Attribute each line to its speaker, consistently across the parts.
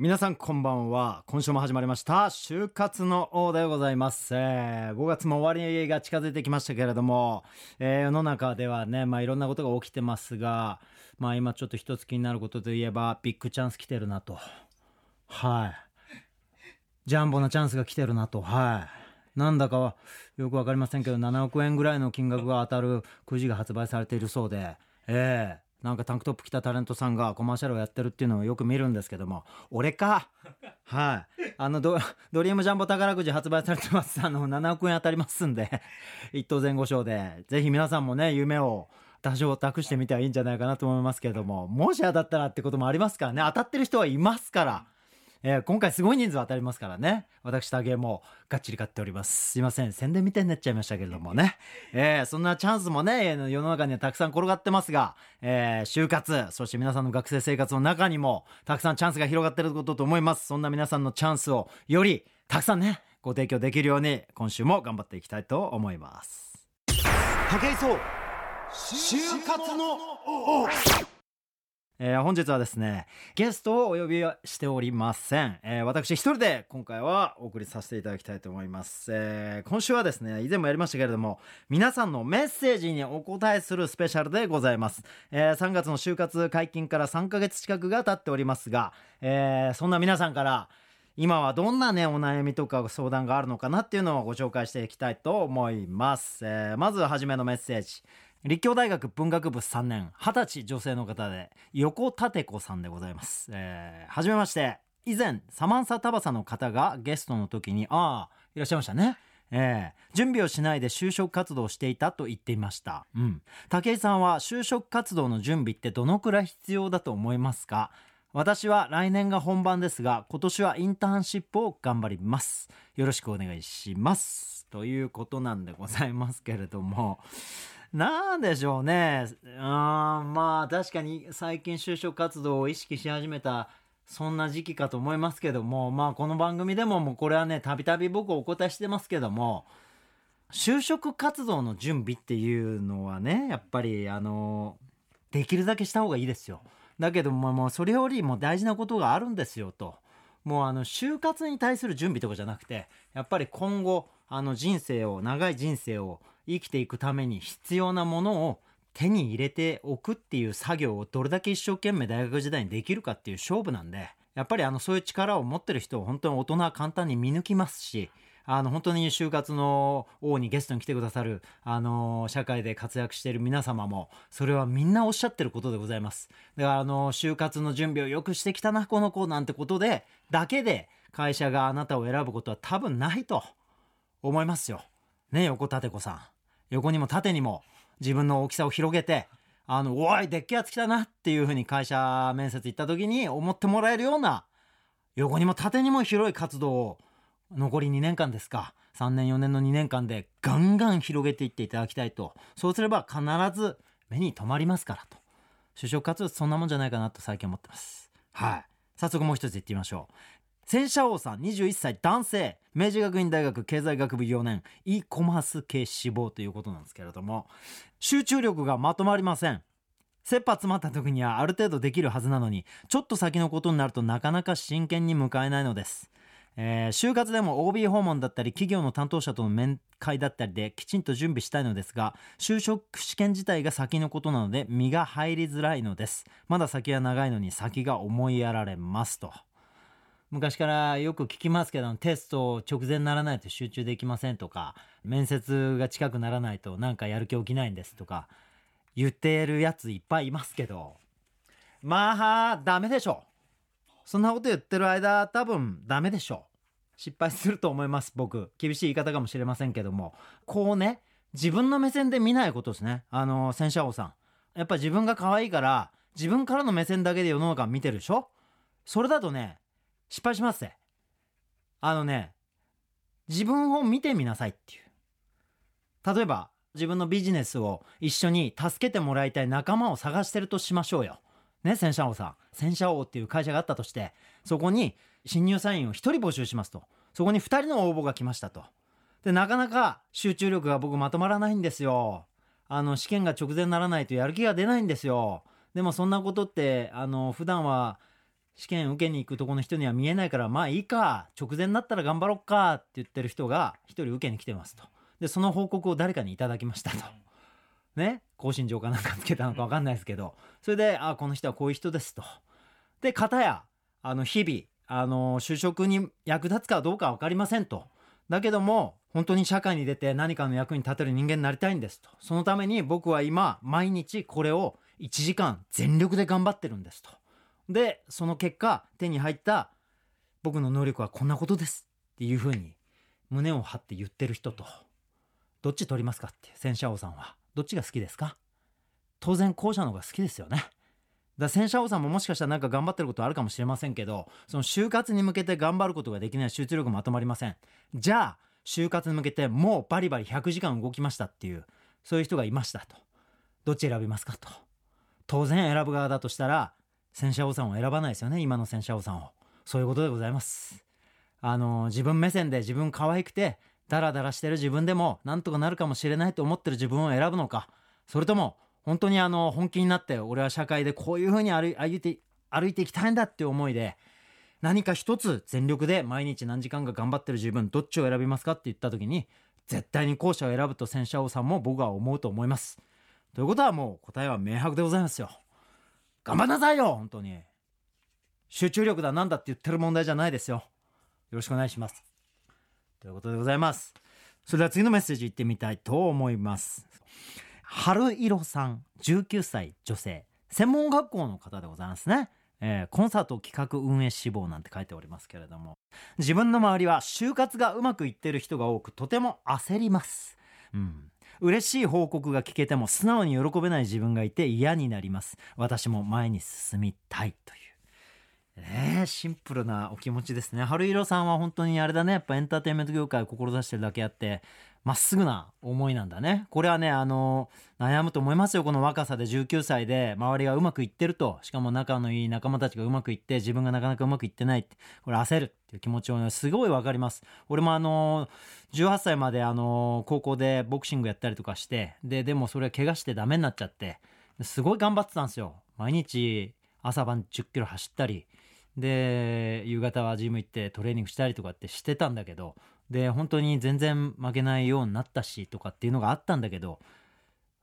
Speaker 1: 皆さんこんばんは。今週も始まりました。就活の王でございます、え、5月も終わりが近づいてきましたけれども、えー、世の中ではねまあいろんなことが起きてますがまあ今ちょっと一つ気になることといえばビッグチャンス来てるなと。はい。ジャンボなチャンスが来てるなと。はい。なんだかよくわかりませんけど7億円ぐらいの金額が当たるくじが発売されているそうでええーなんかタンクトップ着たタレントさんがコマーシャルをやってるっていうのをよく見るんですけども俺か？はい。あのドドリームジャンボ宝くじ発売されてます。あの7億円当たりますんで一等前後賞で。ぜひ皆さんもね夢を多少託してみてはいいんじゃないかなと思いますけれどももし当たったらってこともありますからね。当たってる人はいますからえー、今回すごい人数当たりますからね。私タゲもがっちり買っております。すいません。宣伝みたいになっちゃいましたけれどもね、えー、そんなチャンスもね世の中にはたくさん転がってますが、えー、就活そして皆さんの学生生活の中にもたくさんチャンスが広がっていることと思います。そんな皆さんのチャンスをよりたくさんねご提供できるように今週も頑張っていきたいと思います。武井壮就活のえー、本日はですねゲストをお呼びしておりません、えー、私一人で今回はお送りさせていただきたいと思います、えー、今週はですね以前もやりましたけれども皆さんのメッセージにお答えするスペシャルでございます、え3月の就活解禁から3ヶ月近くが経っておりますが、えそんな皆さんから今はどんなねお悩みとか相談があるのかなっていうのをご紹介していきたいと思います、えまずはじめのメッセージ。立教大学文学部3年二十歳女性の方で横立子さんでございます、えー、はじめまして。以前サマンサタバサの方がゲストの時にああいらっしゃいましたね。えー、準備をしないで就職活動をしていたと言っていました、うん、武井さんは就職活動の準備ってどのくらい必要だと思いますか？私は来年が本番ですが今年はインターンシップを頑張ります。よろしくお願いします。ということなんでございますけれども。なんでしょうね。うん、まあ確かに最近就職活動を意識し始めたそんな時期かと思いますけども、まあこの番組でももうこれはね、たびたび僕お答えしてますけども、就職活動の準備っていうのはね、やっぱりあの、できるだけした方がいいですよ。だけども、もうそれよりも大事なことがあるんですよと。もうあの、就活に対する準備とかじゃなくて、やっぱり今後、あの人生を、長い人生を生きていくために必要なものを手に入れておくっていう作業をどれだけ一生懸命大学時代にできるかっていう勝負なんで、やっぱりあのそういう力を持ってる人を本当に大人は簡単に見抜きますし、あの本当に就活の王にゲストに来てくださる、あの社会で活躍している皆様も、それはみんなおっしゃってることでございます。だからあの、就活の準備をよくしてきたな、この子なんてことで、だけで会社があなたを選ぶことは多分ないと思いますよ。ね、横立子さん。横にも縦にも自分の大きさを広げて、あの、おい、でっけえやつ来たなっていうふうに会社面接行った時に思ってもらえるような、横にも縦にも広い活動を残り2年間ですか。3年4年の2年間でガンガン広げていっていただきたいと。そうすれば必ず目に留まりますからと。就職活動そんなもんじゃないかなと最近思ってます。はい。早速もう一つ言ってみましょう。戦車王さん21歳男性。明治学院大学経済学部4年。e コマース系志望ということなんですけれども。集中力がまとまりません。切羽詰まった時にはある程度できるはずなのにちょっと先のことになるとなかなか真剣に迎えないのです。えー、就活でも OB 訪問だったり企業の担当者との面会だったりできちんと準備したいのですが就職試験自体が先のことなので身が入りづらいのです。まだ先は長いのに先が思いやられますと。昔からよく聞きますけどテスト直前にならないと集中できませんとか面接が近くならないとなんかやる気起きないんですとか言ってるやついっぱいいますけど。まあダメでしょそんなこと言ってる間多分ダメでしょ失敗すると思います僕。厳しい言い方かもしれませんけども。こうね自分の目線で見ないことですね。あの戦車王さん。やっぱ自分が可愛いから自分からの目線だけで世の中見てるでしょ？それだとね失敗しますぜ。あのね、自分を見てみなさいっていう。例えば、自分のビジネスを一緒に助けてもらいたい仲間を探してるとしましょうよ。ね、戦車王さん。戦車王っていう会社があったとして、そこに新入社員を1人募集しますと。そこに2人の応募が来ましたと。で、なかなか集中力が僕まとまらないんですよ。あの、試験が直前にならないとやる気が出ないんですよ。でもそんなことって、あの、普段は試験受けに行くとこの人には見えないからまあいいか直前になったら頑張ろっかって言ってる人が一人受けに来てますと。でその報告を誰かにいただきましたと。ね更新状かなんかつけたのか分かんないですけど。それであこの人はこういう人ですと。で片やあの日々あの就職に役立つかどうか分かりませんと。だけども本当に社会に出て何かの役に立てる人間になりたいんですと。そのために僕は今毎日これを1時間全力で頑張ってるんですと。でその結果手に入った僕の能力はこんなことですっていうふうに胸を張って言ってる人とどっち取りますかって戦車王さんは。どっちが好きですか？当然後者の方が好きですよね。だ戦車王さんももしかしたらなんか頑張ってることあるかもしれませんけどその就活に向けて頑張ることができない集中力まとまりません。じゃあ就活に向けてもうバリバリ100時間動きましたっていうそういう人がいましたと。どっち選びますかと。当然選ぶ側だとしたら戦車王さんを選ばないですよね今の戦車王さんを。そういうことでございます。あの自分目線で自分可愛くてダラダラしてる自分でもなんとかなるかもしれないと思ってる自分を選ぶのか。それとも本当にあの本気になって俺は社会でこういうふうに歩いて歩いていきたいんだっていう思いで何か一つ全力で毎日何時間か頑張ってる自分どっちを選びますか？って言った時に絶対に後者を選ぶと戦車王さんも僕は思うと思います。ということはもう答えは明白でございますよ。頑張んなさいよ本当に。集中力だなんだって言ってる問題じゃないですよ。よろしくお願いします。ということでございます。それでは次のメッセージいってみたいと思います。春色さん19歳女性。専門学校の方でございますね、えー、コンサート企画運営志望なんて書いておりますけれども。自分の周りは就活がうまくいってる人が多くとても焦ります。うん。嬉しい報告が聞けても素直に喜べない自分がいて嫌になります。私も前に進みたいという。ねシンプルなお気持ちですね。春色さんは本当にあれだね。やっぱエンターテインメント業界を志してるだけあってまっすぐな思いなんだね。これはねあの悩むと思いますよ。この若さで19歳で周りがうまくいってると。しかも仲のいい仲間たちがうまくいって自分がなかなかうまくいってないってこれ焦るっていう気持ちをねすごいわかります。俺もあの18歳まであの高校でボクシングやったりとかしてででもそれ怪我してダメになっちゃってすごい頑張ってたんですよ。毎日朝晩10キロ走ったりで夕方はジム行ってトレーニングしたりとかってしてたんだけどで本当に全然負けないようになったしとかっていうのがあったんだけど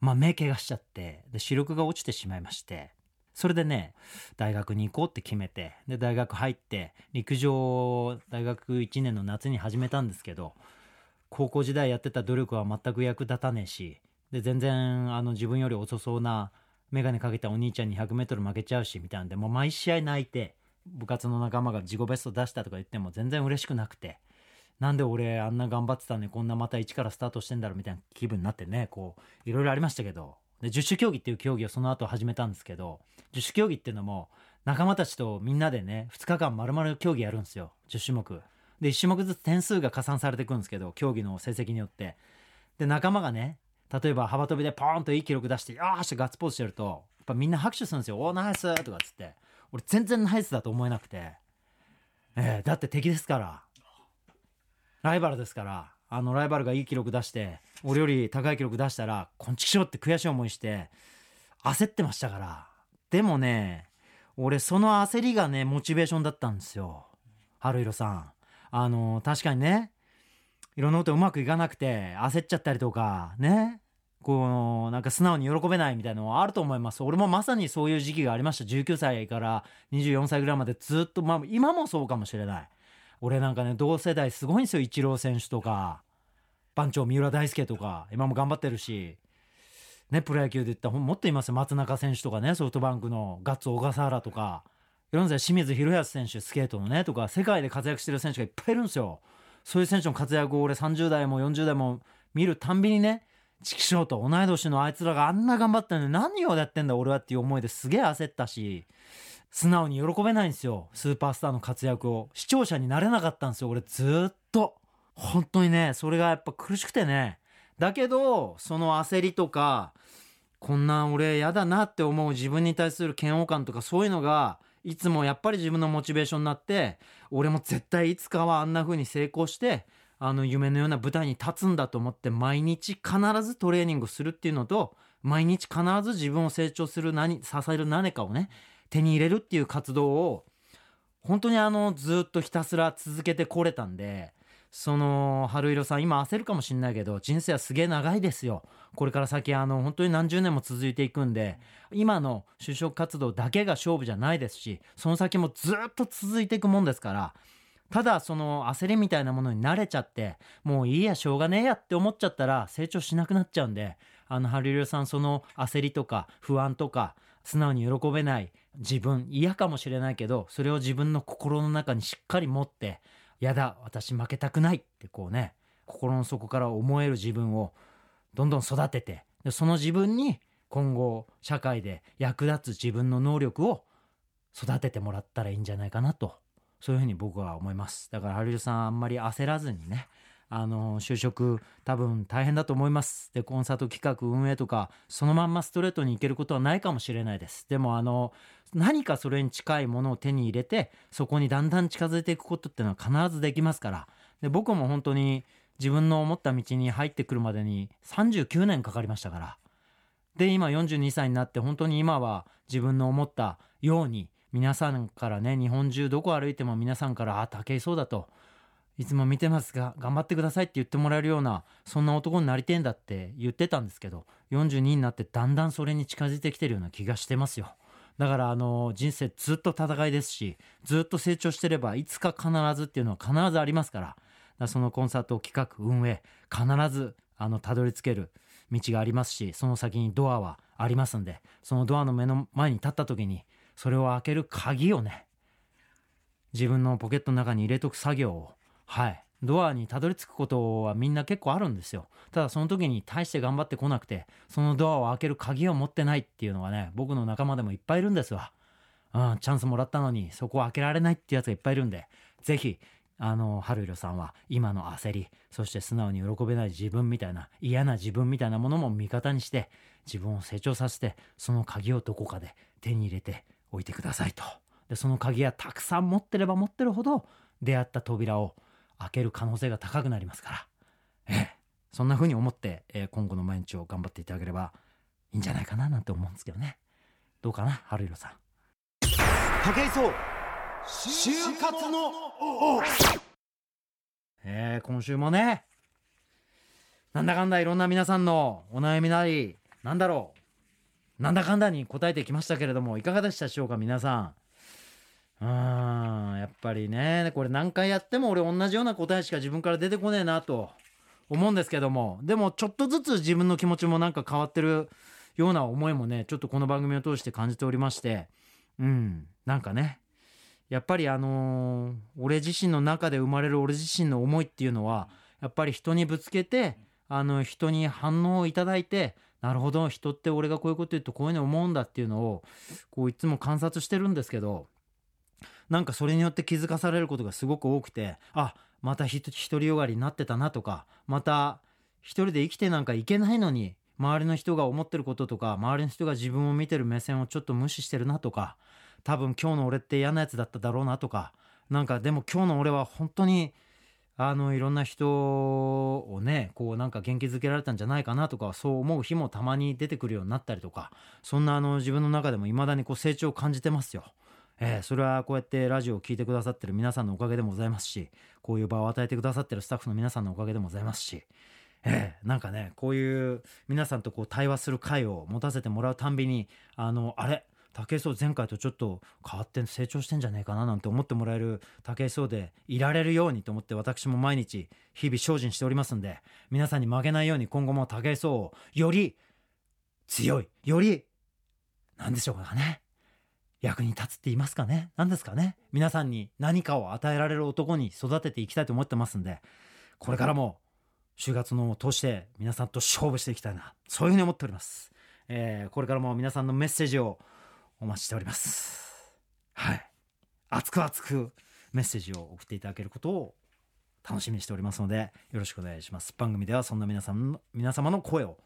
Speaker 1: まあ目怪我しちゃってで視力が落ちてしまいましてそれでね大学に行こうって決めてで大学入って陸上大学1年の夏に始めたんですけど高校時代やってた努力は全く役立たねえしで全然あの自分より遅そうな眼鏡かけたお兄ちゃんに 100m 負けちゃうしみたいなんでもう毎試合泣いて部活の仲間が自己ベスト出したとか言っても全然嬉しくなくて。なんで俺あんな頑張ってたのにこんなまた一からスタートしてんだろうみたいな気分になってね。こういろいろありましたけど。で十種競技っていう競技をその後始めたんですけど。十種競技っていうのも仲間たちとみんなでね2日間丸々競技やるんですよ。10種目。で1種目ずつ点数が加算されていくんですけど競技の成績によって。で仲間がね例えば幅跳びでポーンといい記録出してよーしガッツポーズしてるとやっぱみんな拍手するんですよ「おーナイス!」とかっつって。俺全然ナイスだと思えなくて、えー、だって敵ですから。ライバルですから。あのライバルがいい記録出して俺より高い記録出したらこんちきしょって悔しい思いして焦ってましたから。でもね俺その焦りがねモチベーションだったんですよ。春色さん。あの確かにねいろんなことうまくいかなくて焦っちゃったりとかね。こうなんか素直に喜べないみたいなのはあると思います。俺もまさにそういう時期がありました。19歳から24歳ぐらいまでずっとまあ今もそうかもしれない。俺なんかね同世代すごいんですよ。イチロー選手とか。番長三浦大輔とか。今も頑張ってるし。ねプロ野球で言ったらもっといますよ。松中選手とかねソフトバンクのガッツ小笠原とか。いろんな清水宏保選手スケートのねとか世界で活躍してる選手がいっぱいいるんですよ。そういう選手の活躍を俺30代も40代も見るたんびにねチキショーと同い年のあいつらがあんな頑張ってるのに何をやってんだ俺はっていう思いですげえ焦ったし素直に喜べないんですよ。スーパースターの活躍を。視聴者になれなかったんですよ俺ずっと。本当にねそれがやっぱ苦しくてね。だけどその焦りとかこんな俺嫌だなって思う自分に対する嫌悪感とかそういうのがいつもやっぱり自分のモチベーションになって俺も絶対いつかはあんな風に成功してあの夢のような舞台に立つんだと思って毎日必ずトレーニングするっていうのと毎日必ず自分を成長する何支える何かをね手に入れるっていう活動を本当にあのずっとひたすら続けてこれたんでその春色さん今焦るかもしんないけど人生はすげえ長いですよ。これから先あの本当に何十年も続いていくんで今の就職活動だけが勝負じゃないですしその先もずっと続いていくもんですからただその焦りみたいなものに慣れちゃってもういいやしょうがねえやって思っちゃったら成長しなくなっちゃうんであの春色さんその焦りとか不安とか素直に喜べない自分嫌かもしれないけどそれを自分の心の中にしっかり持ってやだ私負けたくないってこうね心の底から思える自分をどんどん育ててでその自分に今後社会で役立つ自分の能力を育ててもらったらいいんじゃないかなと。そういうふうに僕は思います。だからハリルさんあんまり焦らずにねあの就職多分大変だと思います。でコンサート企画運営とかそのまんまストレートに行けることはないかもしれないです。でもあの何かそれに近いものを手に入れてそこにだんだん近づいていくことっていうのは必ずできますから。で僕も本当に自分の思った道に入ってくるまでに39年かかりましたから。で今42歳になって本当に今は自分の思ったように皆さんからね日本中どこ歩いても皆さんから「あ武井壮だ」といつも見てますが頑張ってくださいって言ってもらえるようなそんな男になりてえんだって言ってたんですけど42になってだんだんそれに近づいてきてるような気がしてますよ。だからあの人生ずっと戦いですしずっと成長してればいつか必ずっていうのは必ずありますからだそのコンサート企画運営必ずあのたどり着ける道がありますしその先にドアはありますんでそのドアの目の前に立った時にそれを開ける鍵をね自分のポケットの中に入れとく作業をはいドアにたどり着くことはみんな結構あるんですよ。ただその時に大して頑張ってこなくてそのドアを開ける鍵を持ってないっていうのはね僕の仲間でもいっぱいいるんですわ。うん、チャンスもらったのにそこを開けられないってやつがいっぱいいるんで是非あの春色さんは今の焦りそして素直に喜べない自分みたいな嫌な自分みたいなものも味方にして自分を成長させてその鍵をどこかで手に入れておいてくださいと。でその鍵はたくさん持ってれば持ってるほど出会った扉を開ける可能性が高くなりますから、ええ、そんな風に思って、えー、今後の毎日を頑張っていただければいいんじゃないかななんて思うんですけどね。どうかな春色さん。武井壮就活のえー、今週もねなんだかんだいろんな皆さんのお悩みなりなんだろうなんだかんだに答えてきましたけれどもいかがでしたでしょうか皆さん？うんやっぱりねこれ何回やっても俺同じような答えしか自分から出てこねえなと思うんですけどもでもちょっとずつ自分の気持ちもなんか変わってるような思いもねちょっとこの番組を通して感じておりましてうんなんかねやっぱりあのー、俺自身の中で生まれる俺自身の思いっていうのはやっぱり人にぶつけてあの人に反応をいただいてなるほど人って俺がこういうこと言うとこういうの思うんだっていうのをこういつも観察してるんですけどなんかそれによって気づかされることがすごく多くてあまた独りよがりになってたなとかまた一人で生きてなんかいけないのに周りの人が思ってることとか周りの人が自分を見てる目線をちょっと無視してるなとか多分今日の俺って嫌なやつだっただろうなとかなんかでも今日の俺は本当にあのいろんな人をねこうなんか元気づけられたんじゃないかなとかそう思う日もたまに出てくるようになったりとかそんなあの自分の中でも未だにこう成長を感じてますよ。えー、それはこうやってラジオを聴いてくださってる皆さんのおかげでもございますしこういう場を与えてくださってるスタッフの皆さんのおかげでもございますし、えー、なんかねこういう皆さんとこう対話する会を持たせてもらうたんびにあのあれ？武井壮前回とちょっと変わって成長してんじゃねえかななんて思ってもらえる武井壮でいられるようにと思って私も毎日日々精進しておりますんで皆さんに負けないように今後も武井壮をより強いより何でしょうかね。役に立つって言いますかね。何ですかね。皆さんに何かを与えられる男に育てていきたいと思ってますんでこれからも就活のを通して皆さんと勝負していきたいな。そういうふうに思っております、えー、これからも皆さんのメッセージをお待ちしておりますはい熱く熱くメッセージを送っていただけることを楽しみにしておりますのでよろしくお願いします番組ではそんな皆さんの皆様の声を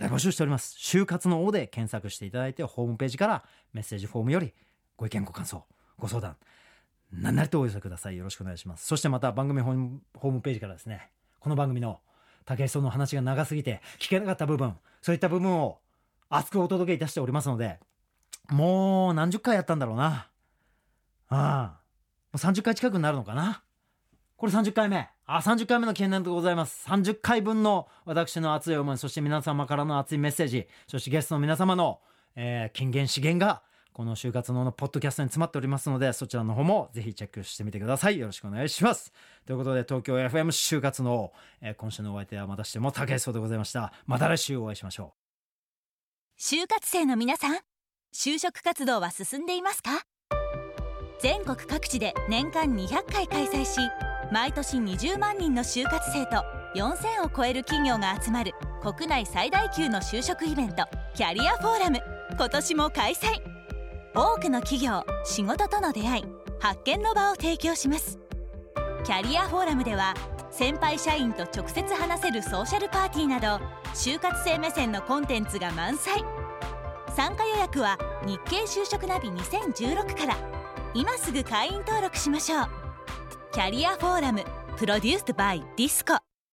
Speaker 1: 大募集しております。就活の王で検索していただいて、ホームページからメッセージフォームよりご意見ご感想、ご相談、何なりとお寄せください。よろしくお願いします。そしてまた番組ホームホームページからですね、この番組の武井壮の話が長すぎて聞けなかった部分、そういった部分を熱くお届けいたしておりますので、もう何十回やったんだろうな。ああ。う30回近くになるのかな。これ30回目。あ30回目の記念でございます。30回分の私の熱い思いそして皆様からの熱いメッセージそしてゲストの皆様の、えー、金言資源がこの就活ののポッドキャストに詰まっておりますのでそちらの方もぜひチェックしてみてください。よろしくお願いします。ということで東京 FM 就活の、えー、今週のお相手はまたしても竹井壮でございました。また来週お会いしましょ
Speaker 2: う。就活生の皆さん就職活動は進んでいますか？全国各地で年間200回開催し毎年20万人の就活生と4000を超える企業が集まる国内最大級の就職イベントキャリアフォーラム。今年も開催。多くの企業仕事との出会い発見の場を提供します。キャリアフォーラムでは先輩社員と直接話せるソーシャルパーティーなど就活生目線のコンテンツが満載。参加予約は日経就職ナビ2016から。今すぐ会員登録しましょう。キャリアフォーラムプロデュースバイディスコ